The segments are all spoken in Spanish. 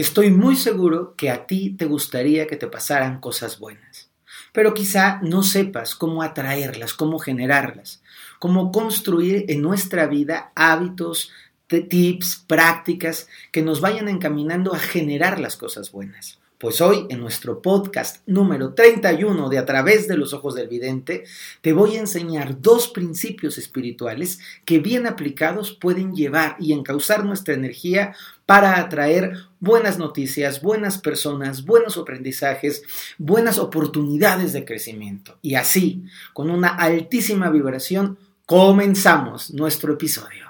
Estoy muy seguro que a ti te gustaría que te pasaran cosas buenas, pero quizá no sepas cómo atraerlas, cómo generarlas, cómo construir en nuestra vida hábitos, tips, prácticas que nos vayan encaminando a generar las cosas buenas. Pues hoy, en nuestro podcast número 31 de A través de los ojos del vidente, te voy a enseñar dos principios espirituales que bien aplicados pueden llevar y encauzar nuestra energía para atraer buenas noticias, buenas personas, buenos aprendizajes, buenas oportunidades de crecimiento. Y así, con una altísima vibración, comenzamos nuestro episodio.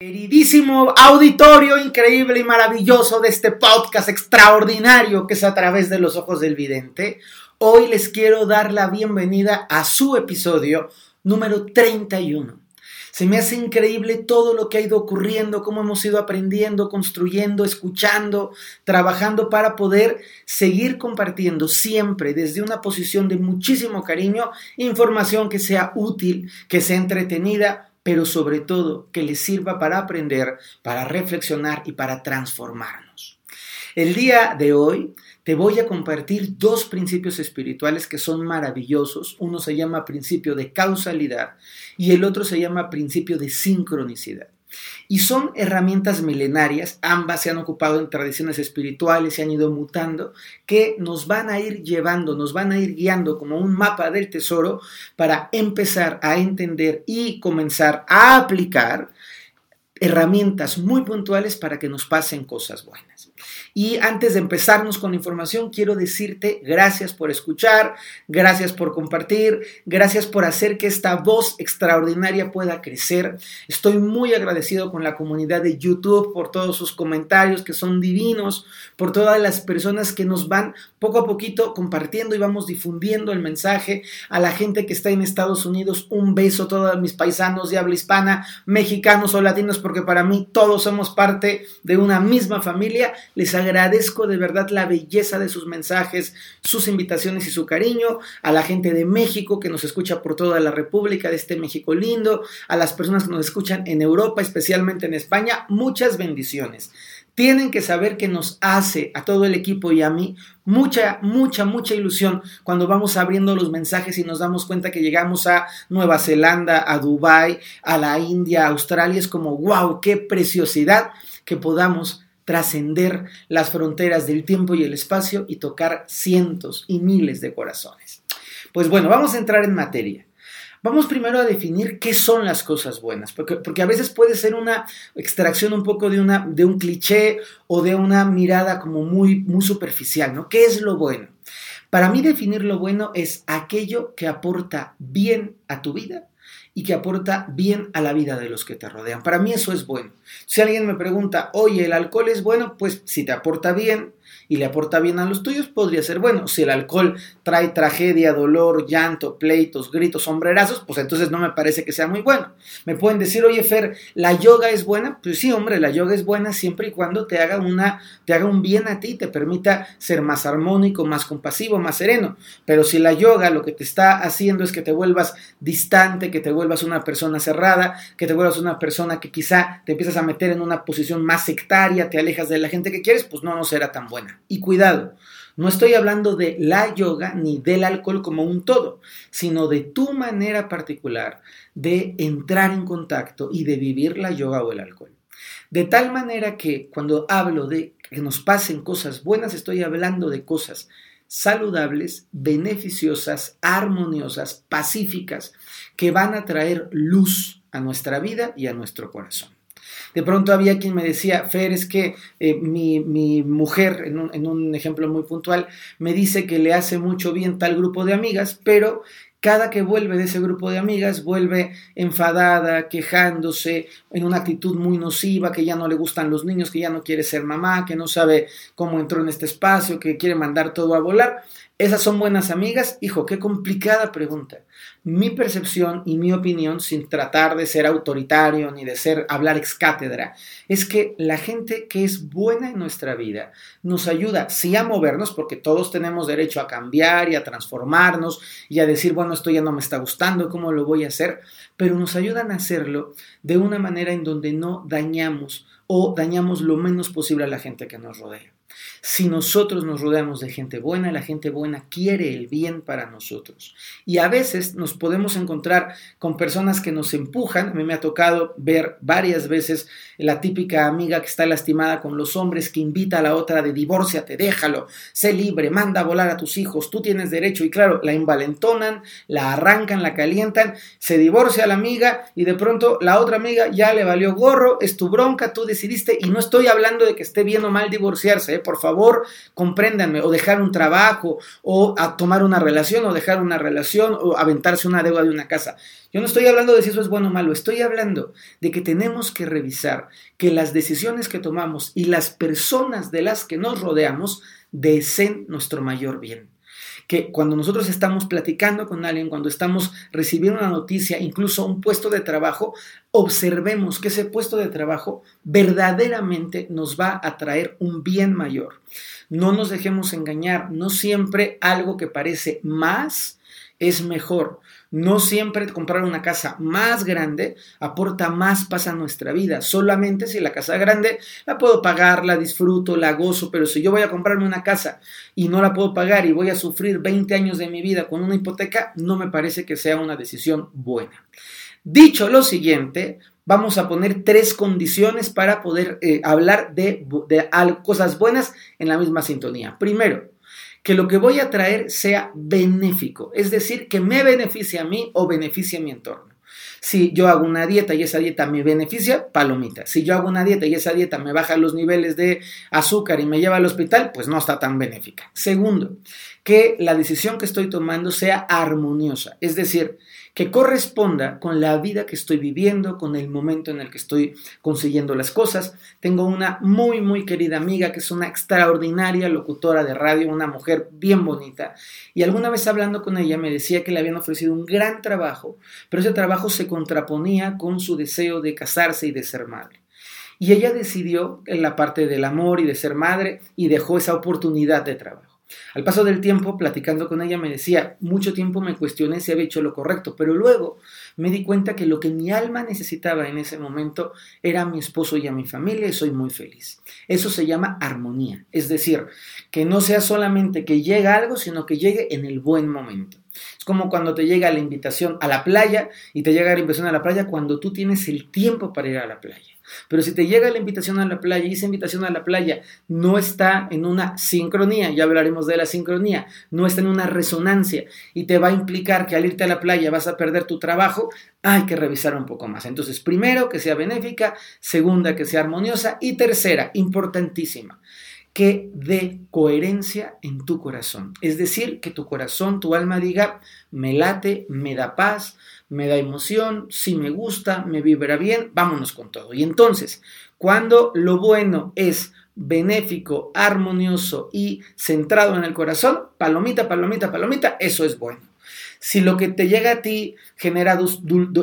Queridísimo auditorio increíble y maravilloso de este podcast extraordinario que es a través de los ojos del vidente, hoy les quiero dar la bienvenida a su episodio número 31. Se me hace increíble todo lo que ha ido ocurriendo, cómo hemos ido aprendiendo, construyendo, escuchando, trabajando para poder seguir compartiendo siempre desde una posición de muchísimo cariño información que sea útil, que sea entretenida, pero sobre todo que les sirva para aprender, para reflexionar y para transformarnos. El día de hoy te voy a compartir dos principios espirituales que son maravillosos. Uno se llama principio de causalidad y el otro se llama principio de sincronicidad. Y son herramientas milenarias, ambas se han ocupado en tradiciones espirituales, se han ido mutando, que nos van a ir llevando, nos van a ir guiando como un mapa del tesoro para empezar a entender y comenzar a aplicar herramientas muy puntuales para que nos pasen cosas buenas. Y antes de empezarnos con información, quiero decirte gracias por escuchar, gracias por compartir, gracias por hacer que esta voz extraordinaria pueda crecer. Estoy muy agradecido con la comunidad de YouTube por todos sus comentarios que son divinos, por todas las personas que nos van poco a poquito compartiendo y vamos difundiendo el mensaje a la gente que está en Estados Unidos. Un beso a todos mis paisanos de habla hispana, mexicanos o latinos, porque para mí todos somos parte de una misma familia. Les agradezco de verdad la belleza de sus mensajes, sus invitaciones y su cariño, a la gente de México que nos escucha por toda la República, de este México lindo, a las personas que nos escuchan en Europa, especialmente en España, muchas bendiciones. Tienen que saber que nos hace a todo el equipo y a mí mucha, mucha, mucha ilusión cuando vamos abriendo los mensajes y nos damos cuenta que llegamos a Nueva Zelanda, a Dubái, a la India, a Australia. Es como, wow, qué preciosidad que podamos trascender las fronteras del tiempo y el espacio y tocar cientos y miles de corazones. Pues bueno, vamos a entrar en materia. Vamos primero a definir qué son las cosas buenas, porque, porque, a veces puede ser una extracción un poco de, una, de un cliché o de una mirada como muy, muy superficial, ¿no? ¿Qué es lo bueno? Para mí definir lo bueno es aquello que aporta bien a tu vida y que aporta bien a la vida de los que te rodean. Para mí eso es bueno. Si alguien me pregunta, oye, ¿el alcohol es bueno? Pues si te aporta bien, y le aporta bien a los tuyos, podría ser bueno. Si el alcohol trae tragedia, dolor, llanto, pleitos, gritos, sombrerazos, pues entonces no me parece que sea muy bueno. Me pueden decir, oye Fer, ¿la yoga es buena? Pues sí, hombre, la yoga es buena siempre y cuando te haga, una, te haga un bien a ti, te permita ser más armónico, más compasivo, más sereno. Pero si la yoga lo que te está haciendo es que te vuelvas distante, que te vuelvas una persona cerrada, que te vuelvas una persona que quizá te empiezas a meter en una posición más sectaria, te alejas de la gente que quieres, pues no, no será tan buena. Y cuidado, no estoy hablando de la yoga ni del alcohol como un todo, sino de tu manera particular de entrar en contacto y de vivir la yoga o el alcohol. De tal manera que cuando hablo de que nos pasen cosas buenas, estoy hablando de cosas saludables, beneficiosas, armoniosas, pacíficas, que van a traer luz a nuestra vida y a nuestro corazón. De pronto había quien me decía, Fer, es que eh, mi, mujer, en un, ejemplo muy puntual, me dice que le hace mucho bien tal grupo de amigas, pero cada que vuelve de ese grupo de amigas, vuelve enfadada, quejándose, en una actitud muy nociva, que ya no le gustan los niños, que ya no quiere ser mamá, que no sabe cómo entró en este espacio, que quiere mandar todo a volar. ¿Esas son buenas amigas? Hijo, qué complicada pregunta. Mi percepción y mi opinión, sin tratar de ser autoritario ni de ser hablar ex cátedra, es que la gente que es buena en nuestra vida nos ayuda, sí a movernos, porque todos tenemos derecho a cambiar y a transformarnos y a decir, bueno, esto ya no me está gustando, ¿cómo lo voy a hacer? Pero nos ayudan a hacerlo de una manera en donde no dañamos o dañamos lo menos posible a la gente que nos rodea. Si nosotros nos rodeamos de gente buena, la gente buena quiere el bien para nosotros. Y a veces nos podemos encontrar con personas que nos empujan. A mí me ha tocado ver varias veces la típica amiga que está lastimada con los hombres que invita a la otra de divórciate, déjalo, sé libre, manda a volar a tus hijos, tú tienes derecho. Y claro, la invalentonan, la arrancan, la calientan, se divorcia la amiga y de pronto la otra amiga ya le valió gorro, es tu bronca, tú decidiste. Y no estoy hablando de que esté bien o mal divorciarse, ¿eh? Por favor, compréndanme, o dejar un trabajo, o a tomar una relación, o dejar una relación, o aventarse una deuda de una casa. Yo no estoy hablando de si eso es bueno o malo, estoy hablando de que tenemos que revisar que las decisiones que tomamos y las personas de las que nos rodeamos deseen nuestro mayor bien que cuando nosotros estamos platicando con alguien, cuando estamos recibiendo una noticia, incluso un puesto de trabajo, observemos que ese puesto de trabajo verdaderamente nos va a traer un bien mayor. No nos dejemos engañar, no siempre algo que parece más es mejor. No siempre comprar una casa más grande aporta más paz a nuestra vida. Solamente si la casa grande la puedo pagar, la disfruto, la gozo, pero si yo voy a comprarme una casa y no la puedo pagar y voy a sufrir 20 años de mi vida con una hipoteca, no me parece que sea una decisión buena. Dicho lo siguiente, vamos a poner tres condiciones para poder eh, hablar de, de cosas buenas en la misma sintonía. Primero, que lo que voy a traer sea benéfico, es decir, que me beneficie a mí o beneficie a mi entorno. Si yo hago una dieta y esa dieta me beneficia, palomita. Si yo hago una dieta y esa dieta me baja los niveles de azúcar y me lleva al hospital, pues no está tan benéfica. Segundo, que la decisión que estoy tomando sea armoniosa, es decir, que corresponda con la vida que estoy viviendo, con el momento en el que estoy consiguiendo las cosas. Tengo una muy, muy querida amiga que es una extraordinaria locutora de radio, una mujer bien bonita, y alguna vez hablando con ella me decía que le habían ofrecido un gran trabajo, pero ese trabajo se contraponía con su deseo de casarse y de ser madre. Y ella decidió en la parte del amor y de ser madre y dejó esa oportunidad de trabajo. Al paso del tiempo, platicando con ella, me decía, mucho tiempo me cuestioné si había hecho lo correcto, pero luego me di cuenta que lo que mi alma necesitaba en ese momento era a mi esposo y a mi familia y soy muy feliz. Eso se llama armonía, es decir, que no sea solamente que llegue algo, sino que llegue en el buen momento. Es como cuando te llega la invitación a la playa y te llega la invitación a la playa cuando tú tienes el tiempo para ir a la playa. Pero si te llega la invitación a la playa y esa invitación a la playa no está en una sincronía, ya hablaremos de la sincronía, no está en una resonancia y te va a implicar que al irte a la playa vas a perder tu trabajo, hay que revisar un poco más. Entonces, primero, que sea benéfica, segunda, que sea armoniosa y tercera, importantísima, que dé coherencia en tu corazón. Es decir, que tu corazón, tu alma diga, me late, me da paz, me da emoción, si me gusta, me vibra bien, vámonos con todo. Y entonces, cuando lo bueno es benéfico, armonioso y centrado en el corazón, palomita, palomita, palomita, eso es bueno. Si lo que te llega a ti genera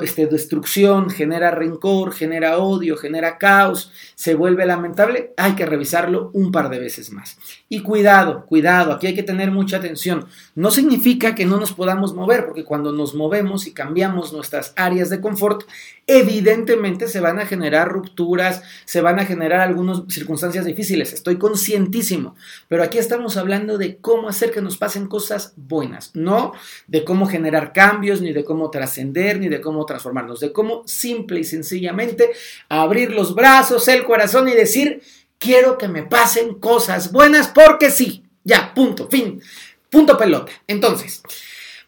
este, destrucción, genera rencor, genera odio, genera caos, se vuelve lamentable, hay que revisarlo un par de veces más. Y cuidado, cuidado, aquí hay que tener mucha atención. No significa que no nos podamos mover, porque cuando nos movemos y cambiamos nuestras áreas de confort, evidentemente se van a generar rupturas, se van a generar algunas circunstancias difíciles, estoy conscientísimo, pero aquí estamos hablando de cómo hacer que nos pasen cosas buenas, no de cómo generar cambios, ni de cómo trascender, ni de cómo transformarnos, de cómo simple y sencillamente abrir los brazos, el corazón y decir, quiero que me pasen cosas buenas porque sí, ya, punto, fin, punto pelota. Entonces,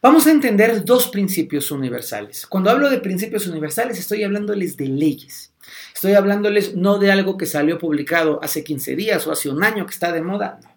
Vamos a entender dos principios universales. Cuando hablo de principios universales, estoy hablándoles de leyes. Estoy hablándoles no de algo que salió publicado hace 15 días o hace un año que está de moda, no.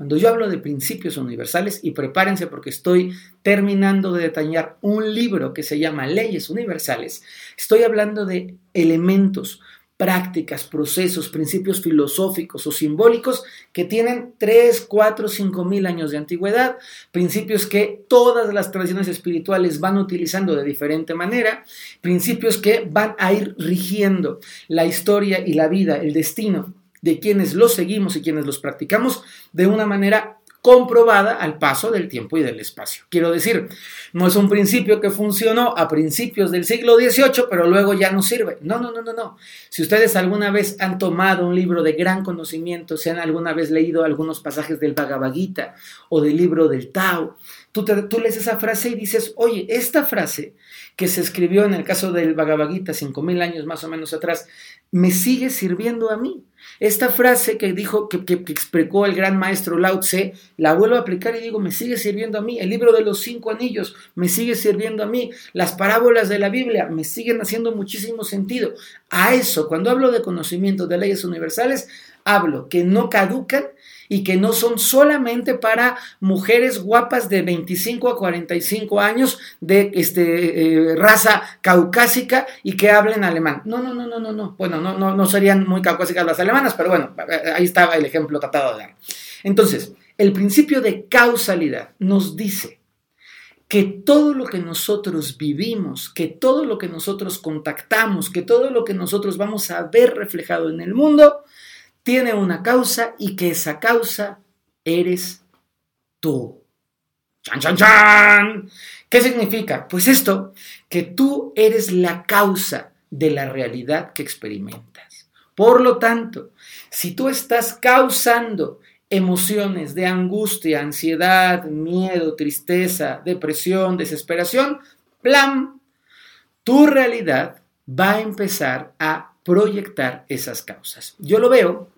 Cuando yo hablo de principios universales, y prepárense porque estoy terminando de detallar un libro que se llama Leyes Universales, estoy hablando de elementos, prácticas, procesos, principios filosóficos o simbólicos que tienen 3, 4, 5 mil años de antigüedad, principios que todas las tradiciones espirituales van utilizando de diferente manera, principios que van a ir rigiendo la historia y la vida, el destino de quienes los seguimos y quienes los practicamos de una manera comprobada al paso del tiempo y del espacio. Quiero decir, no es un principio que funcionó a principios del siglo XVIII, pero luego ya no sirve. No, no, no, no, no. Si ustedes alguna vez han tomado un libro de gran conocimiento, si han alguna vez leído algunos pasajes del Bhagavad Gita o del libro del Tao, tú, lees esa frase y dices, oye, esta frase que se escribió en el caso del Bhagavad Gita cinco mil años más o menos atrás, me sigue sirviendo a mí. Esta frase que dijo, que, que, explicó el gran maestro Lao Tse, la vuelvo a aplicar y digo, me sigue sirviendo a mí. El libro de los cinco anillos me sigue sirviendo a mí. Las parábolas de la Biblia me siguen haciendo muchísimo sentido. A eso, cuando hablo de conocimiento de leyes universales, hablo que no caducan y que no son solamente para mujeres guapas de 25 a 45 años de este, eh, raza caucásica y que hablen alemán. No, no, no, no, no, no. Bueno, no, no, no serían muy caucásicas las alemanas, pero bueno, eh, ahí estaba el ejemplo tratado de dar. Entonces, el principio de causalidad nos dice que todo lo que nosotros vivimos, que todo lo que nosotros contactamos, que todo lo que nosotros vamos a ver reflejado en el mundo, tiene una causa y que esa causa eres tú. ¡Chan, chan, chan! ¿Qué significa? Pues esto, que tú eres la causa de la realidad que experimentas. Por lo tanto, si tú estás causando emociones de angustia, ansiedad, miedo, tristeza, depresión, desesperación, plan, tu realidad va a empezar a proyectar esas causas. Yo lo veo,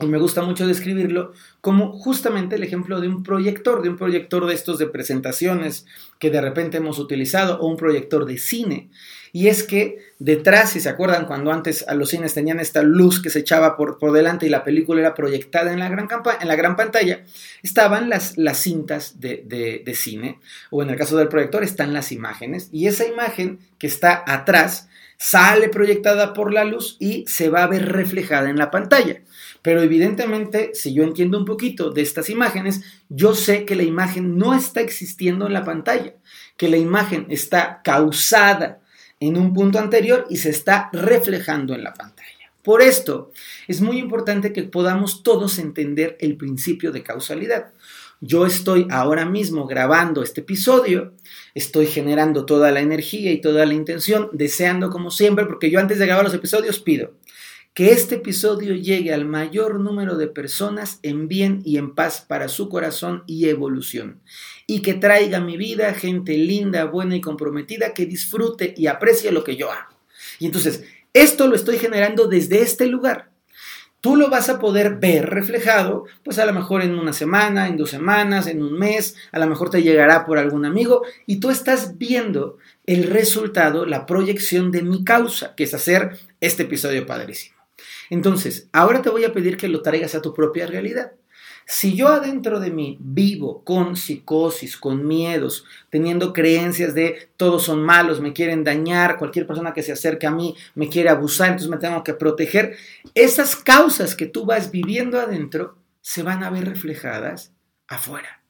y me gusta mucho describirlo, como justamente el ejemplo de un proyector, de un proyector de estos de presentaciones que de repente hemos utilizado, o un proyector de cine. Y es que detrás, si se acuerdan, cuando antes a los cines tenían esta luz que se echaba por, por delante y la película era proyectada en la gran, en la gran pantalla, estaban las, las cintas de, de cine, o en el caso del proyector están las imágenes, y esa imagen que está atrás sale proyectada por la luz y se va a ver reflejada en la pantalla. Pero evidentemente, si yo entiendo un poquito de estas imágenes, yo sé que la imagen no está existiendo en la pantalla, que la imagen está causada en un punto anterior y se está reflejando en la pantalla. Por esto, es muy importante que podamos todos entender el principio de causalidad. Yo estoy ahora mismo grabando este episodio, estoy generando toda la energía y toda la intención, deseando como siempre, porque yo antes de grabar los episodios pido que este episodio llegue al mayor número de personas en bien y en paz para su corazón y evolución, y que traiga a mi vida gente linda, buena y comprometida que disfrute y aprecie lo que yo hago. Y entonces, esto lo estoy generando desde este lugar tú lo vas a poder ver reflejado, pues a lo mejor en una semana, en dos semanas, en un mes, a lo mejor te llegará por algún amigo y tú estás viendo el resultado, la proyección de mi causa, que es hacer este episodio padrísimo. Entonces, ahora te voy a pedir que lo traigas a tu propia realidad. Si yo adentro de mí vivo con psicosis, con miedos, teniendo creencias de todos son malos, me quieren dañar, cualquier persona que se acerque a mí me quiere abusar, entonces me tengo que proteger, esas causas que tú vas viviendo adentro se van a ver reflejadas afuera.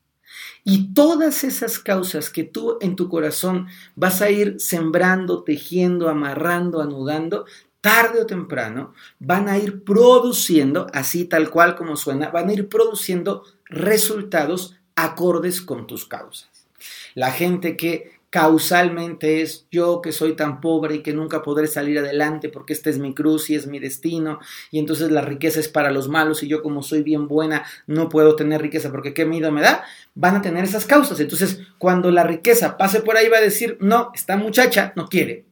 Y todas esas causas que tú en tu corazón vas a ir sembrando, tejiendo, amarrando, anudando, tarde o temprano van a ir produciendo, así tal cual como suena, van a ir produciendo resultados acordes con tus causas. La gente que causalmente es yo que soy tan pobre y que nunca podré salir adelante porque esta es mi cruz y es mi destino y entonces la riqueza es para los malos y yo como soy bien buena no puedo tener riqueza porque qué miedo me da, van a tener esas causas. Entonces cuando la riqueza pase por ahí va a decir, no, esta muchacha no quiere,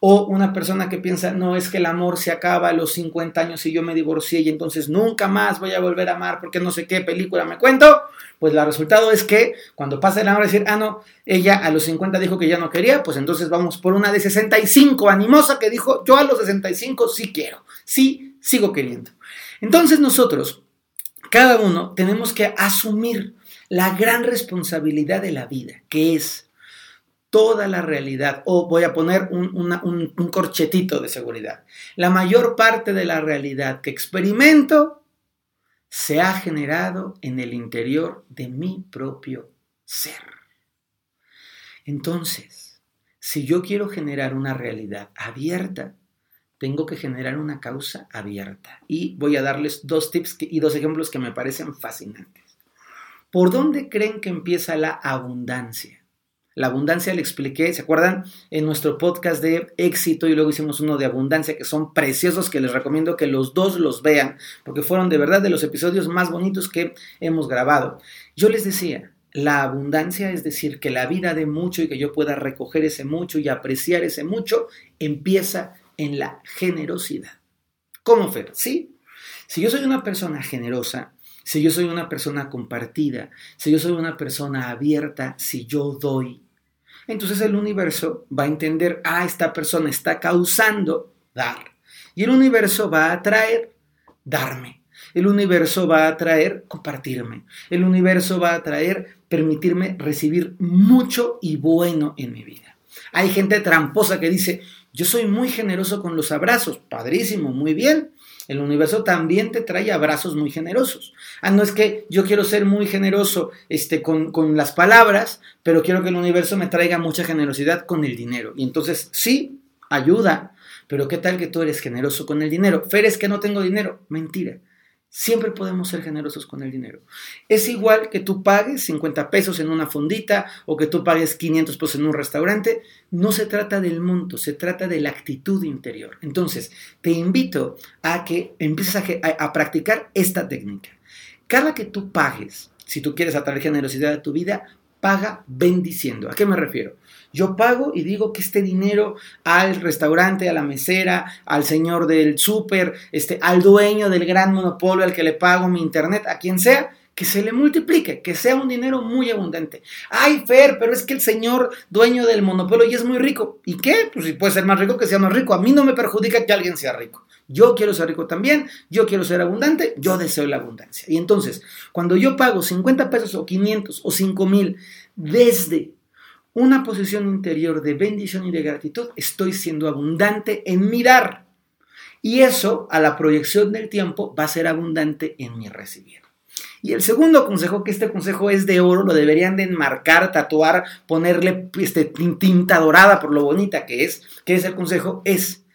o una persona que piensa, no, es que el amor se acaba a los 50 años y yo me divorcié y entonces nunca más voy a volver a amar porque no sé qué película me cuento. Pues el resultado es que cuando pasa el amor decir, ah, no, ella a los 50 dijo que ya no quería, pues entonces vamos por una de 65 animosa que dijo, yo a los 65 sí quiero, sí sigo queriendo. Entonces nosotros cada uno tenemos que asumir la gran responsabilidad de la vida, que es toda la realidad, o voy a poner un, un, corchetito de seguridad, la mayor parte de la realidad que experimento se ha generado en el interior de mi propio ser. Entonces, si yo quiero generar una realidad abierta, tengo que generar una causa abierta. Y voy a darles dos tips y dos ejemplos que me parecen fascinantes. ¿Por dónde creen que empieza la abundancia? La abundancia le expliqué, ¿se acuerdan? En nuestro podcast de éxito y luego hicimos uno de abundancia que son preciosos, que les recomiendo que los dos los vean, porque fueron de verdad de los episodios más bonitos que hemos grabado. Yo les decía, la abundancia, es decir, que la vida de mucho y que yo pueda recoger ese mucho y apreciar ese mucho, empieza en la generosidad. ¿Cómo, Fer? Sí. Si yo soy una persona generosa, si yo soy una persona compartida, si yo soy una persona abierta, si yo doy, entonces el universo va a entender, ah, esta persona está causando dar. Y el universo va a atraer darme. El universo va a atraer compartirme. El universo va a atraer permitirme recibir mucho y bueno en mi vida. Hay gente tramposa que dice, yo soy muy generoso con los abrazos. Padrísimo, muy bien. El universo también te trae abrazos muy generosos. Ah, no es que yo quiero ser muy generoso este, con, con, las palabras, pero quiero que el universo me traiga mucha generosidad con el dinero. Y entonces, sí, ayuda, pero ¿qué tal que tú eres generoso con el dinero? Fer, es que no tengo dinero. Mentira. Siempre podemos ser generosos con el dinero. Es igual que tú pagues 50 pesos en una fondita o que tú pagues 500 pesos en un restaurante. No se trata del monto, se trata de la actitud interior. Entonces, te invito a que empieces a, practicar esta técnica. Cada que tú pagues, si tú quieres atraer generosidad a tu vida, paga bendiciendo. ¿A qué me refiero? Yo pago y digo que este dinero al restaurante, a la mesera, al señor del súper, este, al dueño del gran monopolio al que le pago mi internet, a quien sea, que se le multiplique, que sea un dinero muy abundante. Ay, Fer, pero es que el señor dueño del monopolio ya es muy rico. ¿Y qué? Pues si puede ser más rico, que sea más rico. A mí no me perjudica que alguien sea rico. Yo quiero ser rico también, yo quiero ser abundante, yo deseo la abundancia. Y entonces, cuando yo pago 50 pesos o 500 o 5 mil desde una posición interior de bendición y de gratitud, estoy siendo abundante en mirar. Y eso, a la proyección del tiempo, va a ser abundante en mi recibir. Y el segundo consejo, que este consejo es de oro, lo deberían de enmarcar, tatuar, ponerle este, tinta dorada por lo bonita que es, que es el consejo, es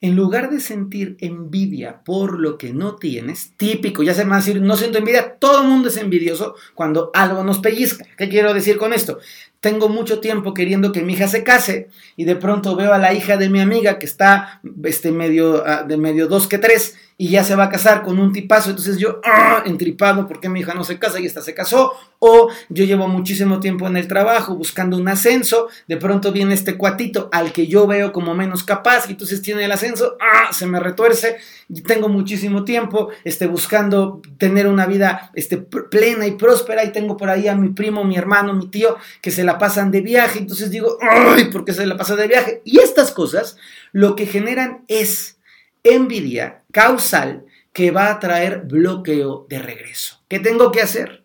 en lugar de sentir envidia por lo que no tienes, típico, ya se me va decir, no siento envidia, todo el mundo es envidioso cuando algo nos pellizca. ¿Qué quiero decir con esto? Tengo mucho tiempo queriendo que mi hija se case y de pronto veo a la hija de mi amiga que está este medio ah, de medio dos que tres y ya se va a casar con un tipazo, entonces yo, ¡ah! entripado, ¿por qué mi hija no se casa y esta se casó? O yo llevo muchísimo tiempo en el trabajo buscando un ascenso, de pronto viene este cuatito al que yo veo como menos capaz y entonces tiene el ascenso, ¡ah! se me retuerce, y tengo muchísimo tiempo este, buscando tener una vida este, plena y próspera y tengo por ahí a mi primo, mi hermano, mi tío que se la pasan de viaje, entonces digo, ¡ay! ¿por qué se la pasa de viaje? Y estas cosas lo que generan es envidia causal que va a traer bloqueo de regreso. ¿Qué tengo que hacer?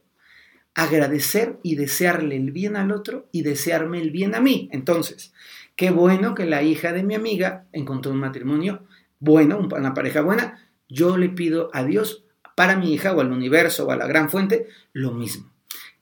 Agradecer y desearle el bien al otro y desearme el bien a mí. Entonces, qué bueno que la hija de mi amiga encontró un matrimonio bueno, una pareja buena. Yo le pido a Dios para mi hija o al universo o a la gran fuente lo mismo.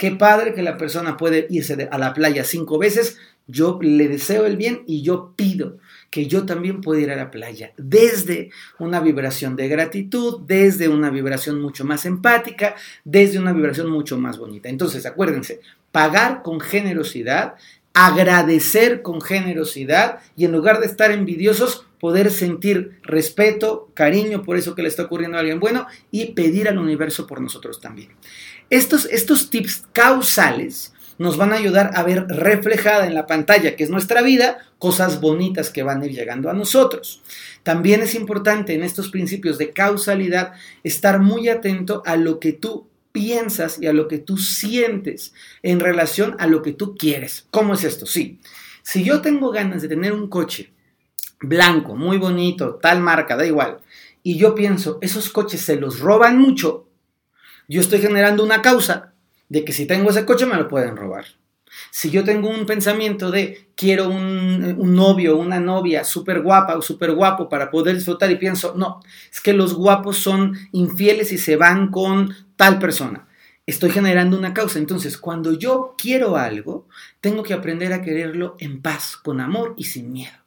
Qué padre que la persona puede irse a la playa cinco veces. Yo le deseo el bien y yo pido que yo también pueda ir a la playa desde una vibración de gratitud, desde una vibración mucho más empática, desde una vibración mucho más bonita. Entonces, acuérdense, pagar con generosidad, agradecer con generosidad y en lugar de estar envidiosos, poder sentir respeto, cariño por eso que le está ocurriendo a alguien bueno y pedir al universo por nosotros también. Estos, estos tips causales nos van a ayudar a ver reflejada en la pantalla, que es nuestra vida, cosas bonitas que van a ir llegando a nosotros. También es importante en estos principios de causalidad estar muy atento a lo que tú piensas y a lo que tú sientes en relación a lo que tú quieres. ¿Cómo es esto? Sí, si yo tengo ganas de tener un coche blanco, muy bonito, tal marca, da igual, y yo pienso, esos coches se los roban mucho, yo estoy generando una causa de que si tengo ese coche me lo pueden robar. Si yo tengo un pensamiento de quiero un, un novio, una novia súper guapa o súper guapo para poder disfrutar y pienso, no, es que los guapos son infieles y se van con tal persona. Estoy generando una causa. Entonces, cuando yo quiero algo, tengo que aprender a quererlo en paz, con amor y sin miedo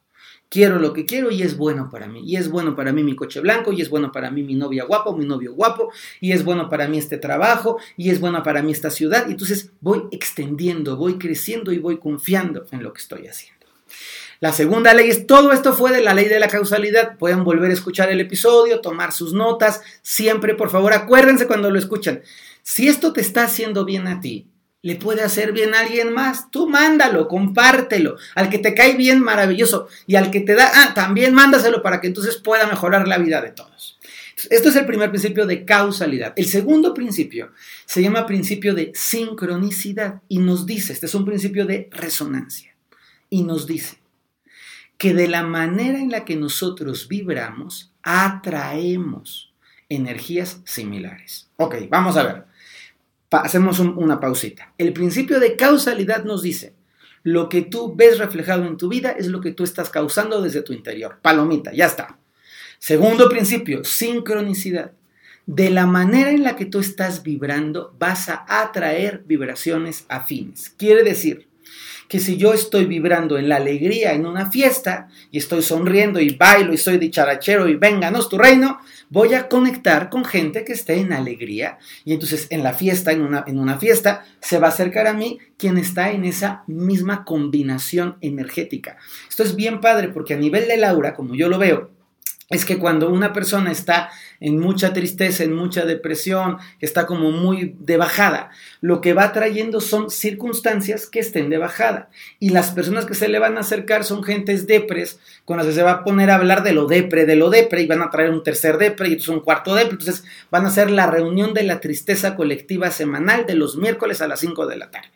quiero lo que quiero y es bueno para mí. Y es bueno para mí mi coche blanco, y es bueno para mí mi novia guapo, mi novio guapo, y es bueno para mí este trabajo, y es bueno para mí esta ciudad. Y entonces voy extendiendo, voy creciendo y voy confiando en lo que estoy haciendo. La segunda ley es, todo esto fue de la ley de la causalidad. Pueden volver a escuchar el episodio, tomar sus notas. Siempre, por favor, acuérdense cuando lo escuchan. Si esto te está haciendo bien a ti, le puede hacer bien a alguien más. Tú mándalo, compártelo. Al que te cae bien, maravilloso. Y al que te da, ah, también mándaselo para que entonces pueda mejorar la vida de todos. Esto es el primer principio de causalidad. El segundo principio se llama principio de sincronicidad y nos dice, este es un principio de resonancia, y nos dice que de la manera en la que nosotros vibramos, atraemos energías similares. Ok, vamos a ver hacemos una pausita. El principio de causalidad nos dice, lo que tú ves reflejado en tu vida es lo que tú estás causando desde tu interior. Palomita, ya está. Segundo principio, sincronicidad. De la manera en la que tú estás vibrando, vas a atraer vibraciones afines. Quiere decir que si yo estoy vibrando en la alegría en una fiesta y estoy sonriendo y bailo y soy dicharachero y vénganos tu reino, voy a conectar con gente que esté en alegría y entonces en la fiesta, en una, en una fiesta, se va a acercar a mí quien está en esa misma combinación energética. Esto es bien padre porque a nivel de Laura, como yo lo veo, es que cuando una persona está en mucha tristeza, en mucha depresión, está como muy de bajada, lo que va trayendo son circunstancias que estén de bajada. Y las personas que se le van a acercar son gentes depres, con las que se va a poner a hablar de lo depre, de lo depre, y van a traer un tercer depre y un cuarto depre. Entonces van a hacer la reunión de la tristeza colectiva semanal de los miércoles a las 5 de la tarde.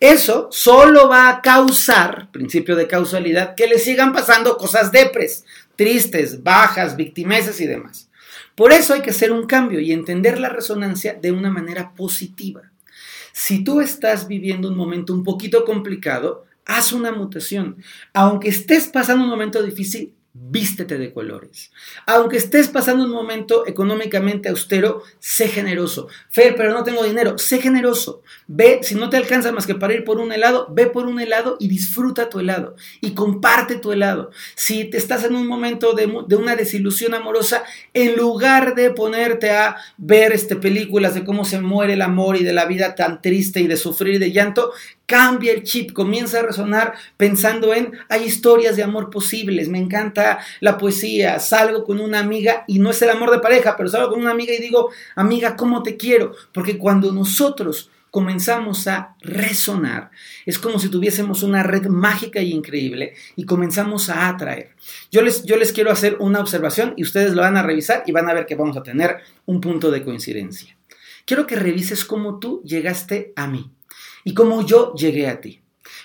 Eso solo va a causar, principio de causalidad, que le sigan pasando cosas depres, tristes, bajas, victimeses y demás. Por eso hay que hacer un cambio y entender la resonancia de una manera positiva. Si tú estás viviendo un momento un poquito complicado, haz una mutación. Aunque estés pasando un momento difícil, vístete de colores. Aunque estés pasando un momento económicamente austero, sé generoso. Fer, pero no tengo dinero, sé generoso. Ve, si no te alcanza más que para ir por un helado, ve por un helado y disfruta tu helado y comparte tu helado. Si te estás en un momento de, una desilusión amorosa, en lugar de ponerte a ver este, películas de cómo se muere el amor y de la vida tan triste y de sufrir de llanto, cambia el chip, comienza a resonar pensando en hay historias de amor posibles, me encanta la poesía, salgo con una amiga y no es el amor de pareja, pero salgo con una amiga y digo, amiga, ¿cómo te quiero? Porque cuando nosotros comenzamos a resonar, es como si tuviésemos una red mágica y increíble y comenzamos a atraer. Yo les, yo les quiero hacer una observación y ustedes lo van a revisar y van a ver que vamos a tener un punto de coincidencia. Quiero que revises cómo tú llegaste a mí y cómo yo llegué a ti.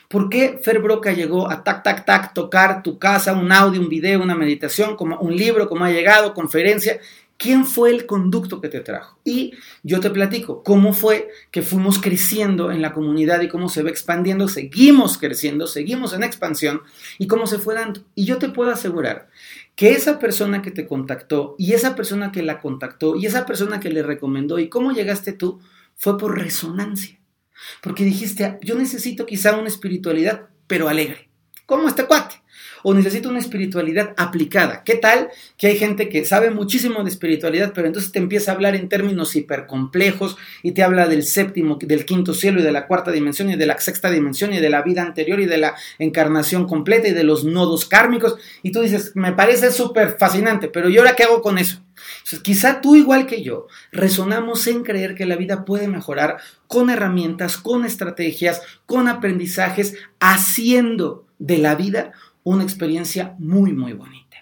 ¿Por qué Fer Broca llegó a tac, tac, tac, tocar tu casa, un audio, un video, una meditación, como un libro, como ha llegado, conferencia? ¿Quién fue el conducto que te trajo? Y yo te platico cómo fue que fuimos creciendo en la comunidad y cómo se va expandiendo, seguimos creciendo, seguimos en expansión y cómo se fue dando. Y yo te puedo asegurar que esa persona que te contactó y esa persona que la contactó y esa persona que le recomendó y cómo llegaste tú fue por resonancia. Porque dijiste, yo necesito quizá una espiritualidad, pero alegre, como este cuate. O necesito una espiritualidad aplicada. ¿Qué tal que hay gente que sabe muchísimo de espiritualidad, pero entonces te empieza a hablar en términos hipercomplejos y te habla del séptimo, del quinto cielo y de la cuarta dimensión y de la sexta dimensión y de la vida anterior y de la encarnación completa y de los nodos kármicos? Y tú dices, me parece súper fascinante, pero ¿y ahora qué hago con eso? quizá tú igual que yo resonamos en creer que la vida puede mejorar con herramientas, con estrategias, con aprendizajes, haciendo de la vida una experiencia muy, muy bonita.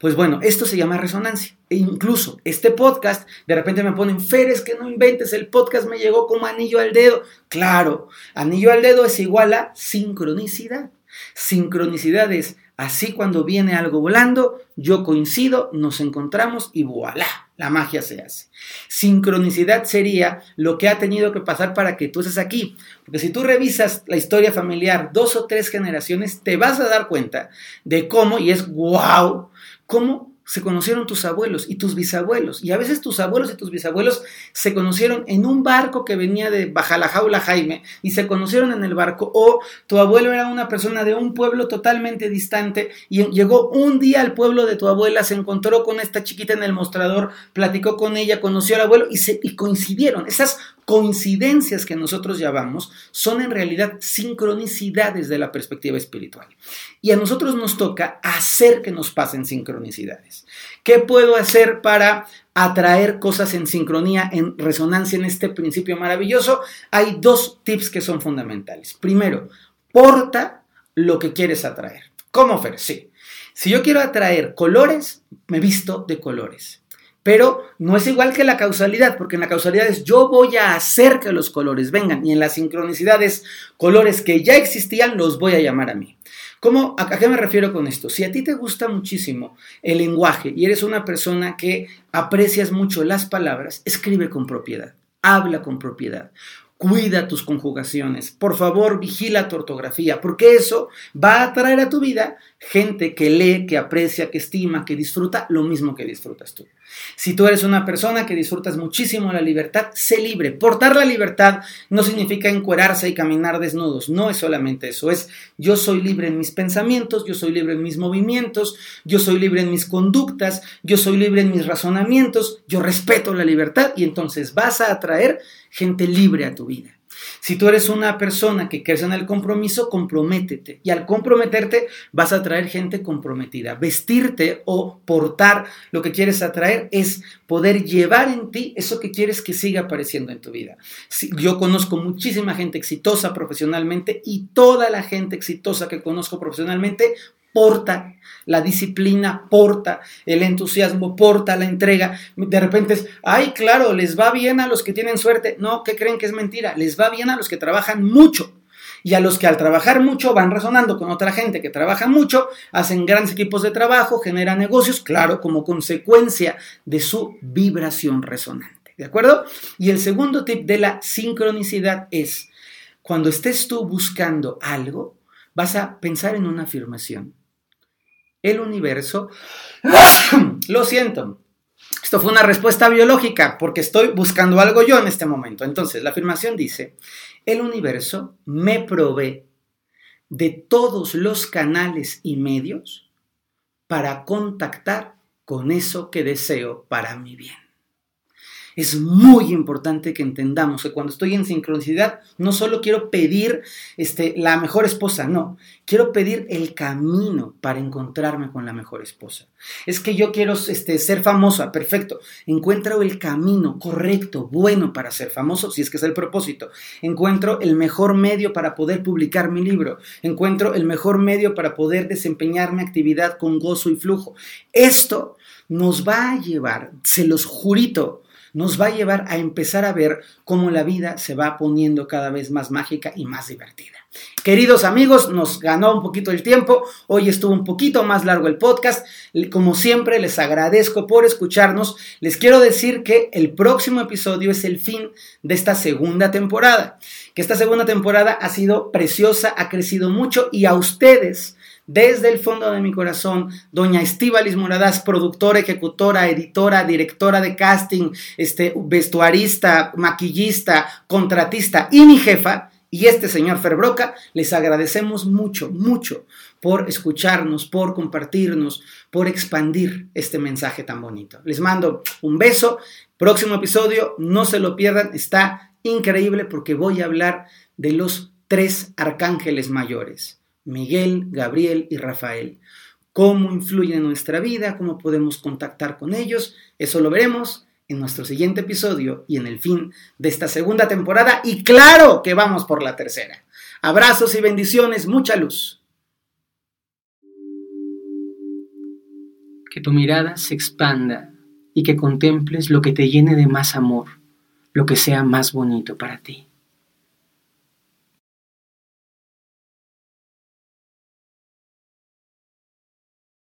Pues bueno, esto se llama resonancia. E incluso este podcast, de repente me ponen, Feres, que no inventes, el podcast me llegó como anillo al dedo. Claro, anillo al dedo es igual a sincronicidad. Sincronicidad es Así cuando viene algo volando, yo coincido, nos encontramos y voilà, la magia se hace. Sincronicidad sería lo que ha tenido que pasar para que tú estés aquí. Porque si tú revisas la historia familiar dos o tres generaciones, te vas a dar cuenta de cómo, y es wow, cómo se conocieron tus abuelos y tus bisabuelos. Y a veces tus abuelos y tus bisabuelos se conocieron en un barco que venía de Bajalajaula Jaime y se conocieron en el barco. O tu abuelo era una persona de un pueblo totalmente distante y llegó un día al pueblo de tu abuela, se encontró con esta chiquita en el mostrador, platicó con ella, conoció al abuelo y, se, y coincidieron. Esas coincidencias que nosotros llamamos son en realidad sincronicidades de la perspectiva espiritual. Y a nosotros nos toca hacer que nos pasen sincronicidades. ¿Qué puedo hacer para atraer cosas en sincronía, en resonancia en este principio maravilloso? Hay dos tips que son fundamentales. Primero, porta lo que quieres atraer. ¿Cómo, Fer? Sí. Si yo quiero atraer colores, me visto de colores. Pero no es igual que la causalidad, porque en la causalidad es yo voy a hacer que los colores vengan y en la sincronicidad es colores que ya existían los voy a llamar a mí. ¿Cómo, ¿A qué me refiero con esto? Si a ti te gusta muchísimo el lenguaje y eres una persona que aprecias mucho las palabras, escribe con propiedad, habla con propiedad. Cuida tus conjugaciones. Por favor, vigila tu ortografía, porque eso va a traer a tu vida gente que lee, que aprecia, que estima, que disfruta lo mismo que disfrutas tú. Si tú eres una persona que disfrutas muchísimo la libertad, sé libre. Portar la libertad no significa encuerarse y caminar desnudos. No es solamente eso. Es yo soy libre en mis pensamientos, yo soy libre en mis movimientos, yo soy libre en mis conductas, yo soy libre en mis razonamientos, yo respeto la libertad y entonces vas a atraer gente libre a tu vida. Si tú eres una persona que crece en el compromiso, comprométete. Y al comprometerte vas a atraer gente comprometida. Vestirte o portar lo que quieres atraer es poder llevar en ti eso que quieres que siga apareciendo en tu vida. Yo conozco muchísima gente exitosa profesionalmente y toda la gente exitosa que conozco profesionalmente porta la disciplina, porta el entusiasmo, porta la entrega. De repente es, ay, claro, les va bien a los que tienen suerte. No, ¿qué creen que es mentira? Les va bien a los que trabajan mucho. Y a los que al trabajar mucho van razonando con otra gente que trabaja mucho, hacen grandes equipos de trabajo, generan negocios, claro, como consecuencia de su vibración resonante. ¿De acuerdo? Y el segundo tip de la sincronicidad es, cuando estés tú buscando algo, vas a pensar en una afirmación el universo. Lo siento. Esto fue una respuesta biológica porque estoy buscando algo yo en este momento. Entonces, la afirmación dice, el universo me provee de todos los canales y medios para contactar con eso que deseo para mi bien es muy importante que entendamos que cuando estoy en sincronicidad no solo quiero pedir este, la mejor esposa, no, quiero pedir el camino para encontrarme con la mejor esposa. Es que yo quiero este, ser famosa, perfecto. Encuentro el camino correcto, bueno para ser famoso, si es que es el propósito. Encuentro el mejor medio para poder publicar mi libro. Encuentro el mejor medio para poder desempeñar mi actividad con gozo y flujo. Esto nos va a llevar, se los jurito, nos va a llevar a empezar a ver cómo la vida se va poniendo cada vez más mágica y más divertida. Queridos amigos, nos ganó un poquito el tiempo, hoy estuvo un poquito más largo el podcast, como siempre les agradezco por escucharnos, les quiero decir que el próximo episodio es el fin de esta segunda temporada, que esta segunda temporada ha sido preciosa, ha crecido mucho y a ustedes desde el fondo de mi corazón, doña Estíbalis Moradas, productora, ejecutora, editora, directora de casting, este, vestuarista, maquillista, contratista y mi jefa, y este señor Ferbroca, les agradecemos mucho, mucho por escucharnos, por compartirnos, por expandir este mensaje tan bonito. Les mando un beso. Próximo episodio, no se lo pierdan, está increíble porque voy a hablar de los tres arcángeles mayores. Miguel, Gabriel y Rafael. ¿Cómo influyen en nuestra vida? ¿Cómo podemos contactar con ellos? Eso lo veremos en nuestro siguiente episodio y en el fin de esta segunda temporada. Y claro que vamos por la tercera. Abrazos y bendiciones, mucha luz. Que tu mirada se expanda y que contemples lo que te llene de más amor, lo que sea más bonito para ti.